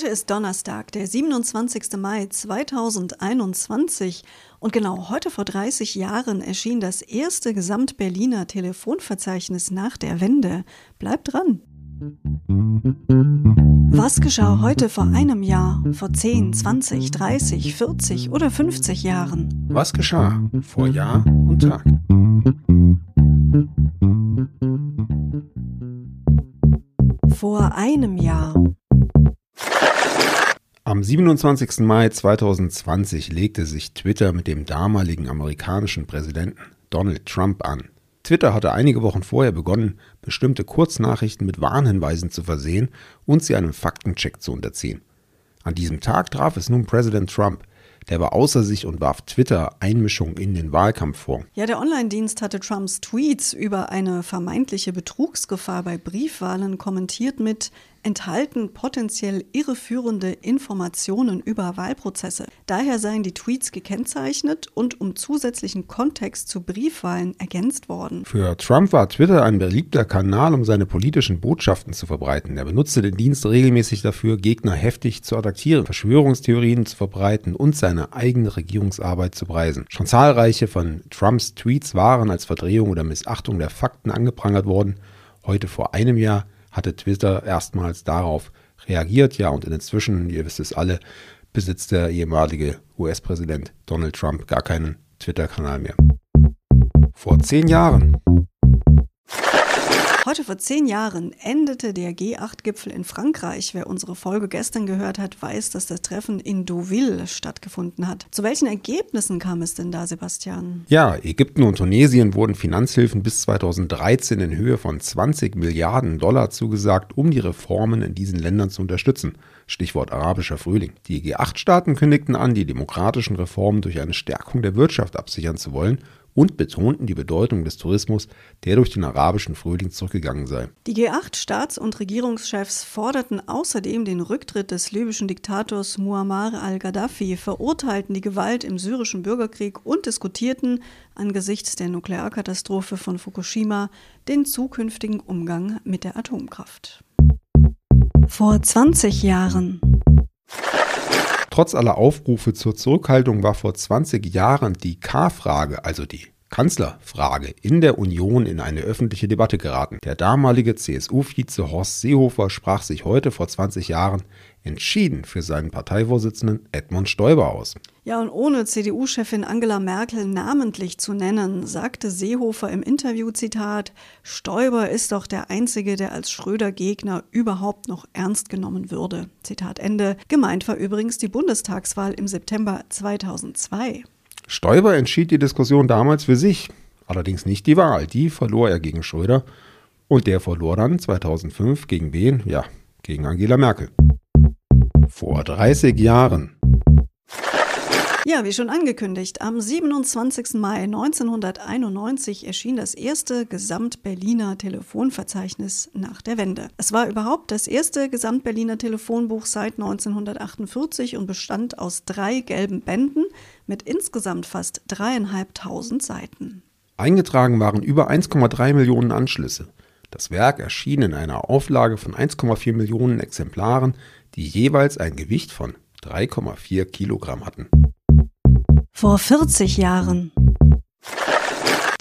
Heute ist Donnerstag, der 27. Mai 2021 und genau heute vor 30 Jahren erschien das erste Gesamtberliner Telefonverzeichnis nach der Wende. Bleibt dran! Was geschah heute vor einem Jahr, vor 10, 20, 30, 40 oder 50 Jahren? Was geschah vor Jahr und Tag? Vor einem Jahr. Am 27. Mai 2020 legte sich Twitter mit dem damaligen amerikanischen Präsidenten Donald Trump an. Twitter hatte einige Wochen vorher begonnen, bestimmte Kurznachrichten mit Warnhinweisen zu versehen und sie einem Faktencheck zu unterziehen. An diesem Tag traf es nun Präsident Trump, der war außer sich und warf Twitter Einmischung in den Wahlkampf vor. Ja, der Online-Dienst hatte Trumps Tweets über eine vermeintliche Betrugsgefahr bei Briefwahlen kommentiert mit enthalten potenziell irreführende Informationen über Wahlprozesse. Daher seien die Tweets gekennzeichnet und um zusätzlichen Kontext zu Briefwahlen ergänzt worden. Für Trump war Twitter ein beliebter Kanal, um seine politischen Botschaften zu verbreiten. Er benutzte den Dienst regelmäßig dafür, Gegner heftig zu attackieren, Verschwörungstheorien zu verbreiten und seine eigene Regierungsarbeit zu preisen. Schon zahlreiche von Trumps Tweets waren als Verdrehung oder Missachtung der Fakten angeprangert worden. Heute vor einem Jahr hatte Twitter erstmals darauf reagiert. Ja, und inzwischen, ihr wisst es alle, besitzt der ehemalige US-Präsident Donald Trump gar keinen Twitter-Kanal mehr. Vor zehn Jahren Heute vor zehn Jahren endete der G8-Gipfel in Frankreich. Wer unsere Folge gestern gehört hat, weiß, dass das Treffen in Deauville stattgefunden hat. Zu welchen Ergebnissen kam es denn da, Sebastian? Ja, Ägypten und Tunesien wurden Finanzhilfen bis 2013 in Höhe von 20 Milliarden Dollar zugesagt, um die Reformen in diesen Ländern zu unterstützen. Stichwort arabischer Frühling. Die G8-Staaten kündigten an, die demokratischen Reformen durch eine Stärkung der Wirtschaft absichern zu wollen und betonten die Bedeutung des Tourismus, der durch den arabischen Frühling zurückgegangen sei. Die G8-Staats- und Regierungschefs forderten außerdem den Rücktritt des libyschen Diktators Muammar al-Gaddafi, verurteilten die Gewalt im syrischen Bürgerkrieg und diskutierten angesichts der Nuklearkatastrophe von Fukushima den zukünftigen Umgang mit der Atomkraft. Vor 20 Jahren Trotz aller Aufrufe zur Zurückhaltung war vor 20 Jahren die K-Frage, also die Kanzlerfrage in der Union in eine öffentliche Debatte geraten. Der damalige CSU-Vize Horst Seehofer sprach sich heute vor 20 Jahren entschieden für seinen Parteivorsitzenden Edmund Stoiber aus. Ja, und ohne CDU-Chefin Angela Merkel namentlich zu nennen, sagte Seehofer im Interview Zitat, Stoiber ist doch der einzige, der als Schröder-Gegner überhaupt noch ernst genommen würde. Zitat Ende. Gemeint war übrigens die Bundestagswahl im September 2002. Stoiber entschied die Diskussion damals für sich, allerdings nicht die Wahl. Die verlor er gegen Schröder und der verlor dann 2005 gegen wen? Ja, gegen Angela Merkel. Vor 30 Jahren ja, wie schon angekündigt, am 27. Mai 1991 erschien das erste Gesamt-Berliner Telefonverzeichnis nach der Wende. Es war überhaupt das erste Gesamt-Berliner Telefonbuch seit 1948 und bestand aus drei gelben Bänden mit insgesamt fast dreieinhalbtausend Seiten. Eingetragen waren über 1,3 Millionen Anschlüsse. Das Werk erschien in einer Auflage von 1,4 Millionen Exemplaren, die jeweils ein Gewicht von 3,4 Kilogramm hatten. Vor 40 Jahren.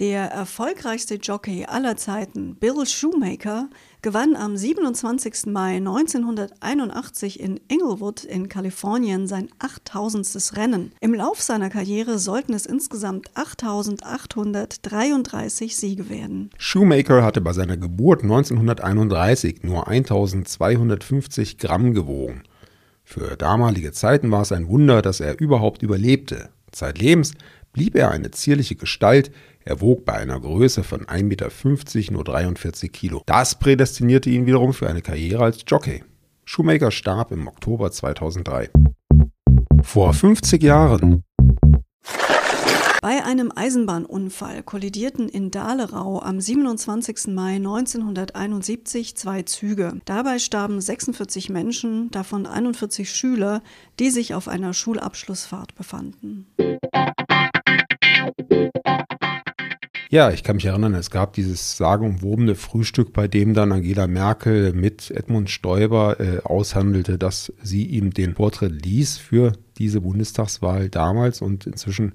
Der erfolgreichste Jockey aller Zeiten, Bill Shoemaker, gewann am 27. Mai 1981 in Inglewood in Kalifornien sein 8000. Rennen. Im Lauf seiner Karriere sollten es insgesamt 8833 Siege werden. Shoemaker hatte bei seiner Geburt 1931 nur 1250 Gramm gewogen. Für damalige Zeiten war es ein Wunder, dass er überhaupt überlebte. Zeitlebens blieb er eine zierliche Gestalt, er wog bei einer Größe von 1,50 Meter nur 43 Kilo. Das prädestinierte ihn wiederum für eine Karriere als Jockey. Shoemaker starb im Oktober 2003. Vor 50 Jahren bei einem Eisenbahnunfall kollidierten in Dahlerau am 27. Mai 1971 zwei Züge. Dabei starben 46 Menschen, davon 41 Schüler, die sich auf einer Schulabschlussfahrt befanden. Ja, ich kann mich erinnern, es gab dieses sagenumwobene Frühstück, bei dem dann Angela Merkel mit Edmund Stoiber äh, aushandelte, dass sie ihm den Vortritt ließ für diese Bundestagswahl damals und inzwischen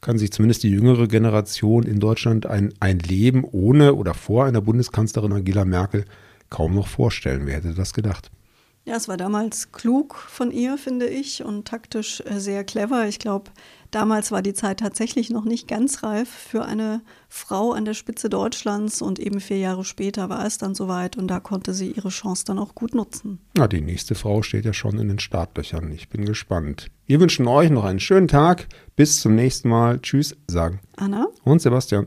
kann sich zumindest die jüngere Generation in Deutschland ein, ein Leben ohne oder vor einer Bundeskanzlerin Angela Merkel kaum noch vorstellen. Wer hätte das gedacht? Ja, es war damals klug von ihr, finde ich, und taktisch äh, sehr clever. Ich glaube, damals war die Zeit tatsächlich noch nicht ganz reif für eine Frau an der Spitze Deutschlands und eben vier Jahre später war es dann soweit und da konnte sie ihre Chance dann auch gut nutzen. Na, die nächste Frau steht ja schon in den Startlöchern. Ich bin gespannt. Wir wünschen euch noch einen schönen Tag. Bis zum nächsten Mal. Tschüss, sagen Anna und Sebastian.